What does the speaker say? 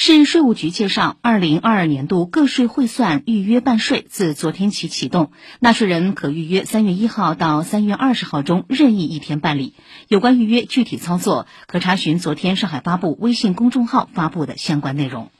市税务局介绍二零二二年度个税汇算预约办税自昨天起启动。纳税人可预约三月一号到三月二十号中任意一天办理。有关预约具体操作可查询昨天上海发布微信公众号发布的相关内容。